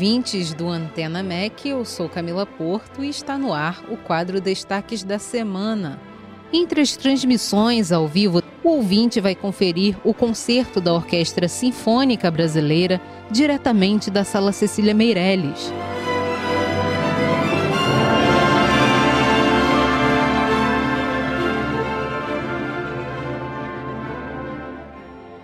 ouvintes do Antena MEC, eu sou Camila Porto e está no ar o quadro Destaques da Semana. Entre as transmissões ao vivo, o ouvinte vai conferir o concerto da Orquestra Sinfônica Brasileira diretamente da Sala Cecília Meirelles.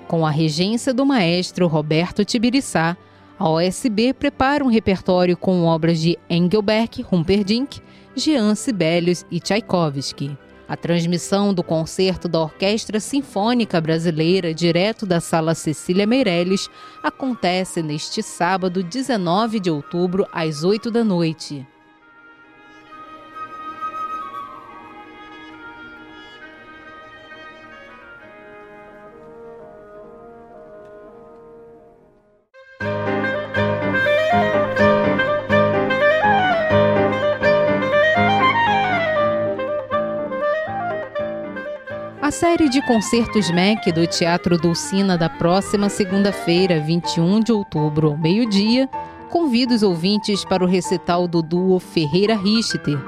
Com a regência do maestro Roberto Tibiriçá, a OSB prepara um repertório com obras de Engelberg, Humperdinck, Jean Sibelius e Tchaikovsky. A transmissão do concerto da Orquestra Sinfônica Brasileira, direto da Sala Cecília Meirelles, acontece neste sábado, 19 de outubro, às 8 da noite. Série de concertos MEC do Teatro Dulcina da próxima segunda-feira, 21 de outubro, ao meio-dia, convida os ouvintes para o recital do duo Ferreira Richter.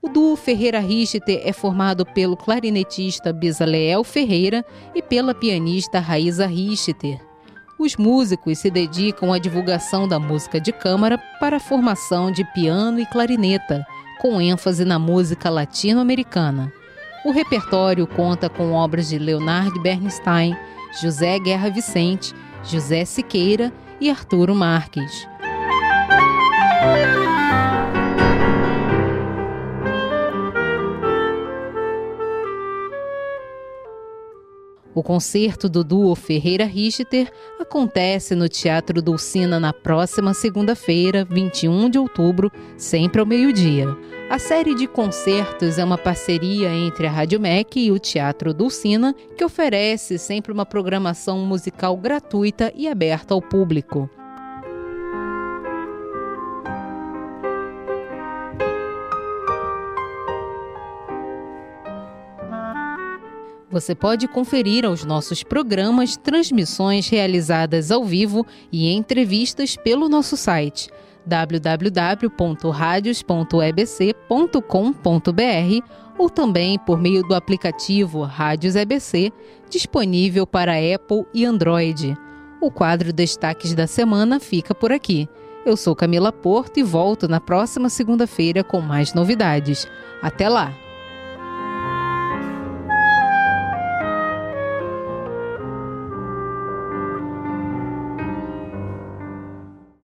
O duo Ferreira Richter é formado pelo clarinetista Bezaleel Ferreira e pela pianista Raíza Richter. Os músicos se dedicam à divulgação da música de câmara para a formação de piano e clarineta, com ênfase na música latino-americana. O repertório conta com obras de Leonard Bernstein, José Guerra Vicente, José Siqueira e Arturo Marques. O concerto do duo Ferreira Richter acontece no Teatro Dulcina na próxima segunda-feira, 21 de outubro, sempre ao meio-dia. A série de concertos é uma parceria entre a Rádio MEC e o Teatro Dulcina, que oferece sempre uma programação musical gratuita e aberta ao público. Você pode conferir aos nossos programas transmissões realizadas ao vivo e entrevistas pelo nosso site www.radios.ebc.com.br ou também por meio do aplicativo Rádios EBC, disponível para Apple e Android. O quadro Destaques da Semana fica por aqui. Eu sou Camila Porto e volto na próxima segunda-feira com mais novidades. Até lá!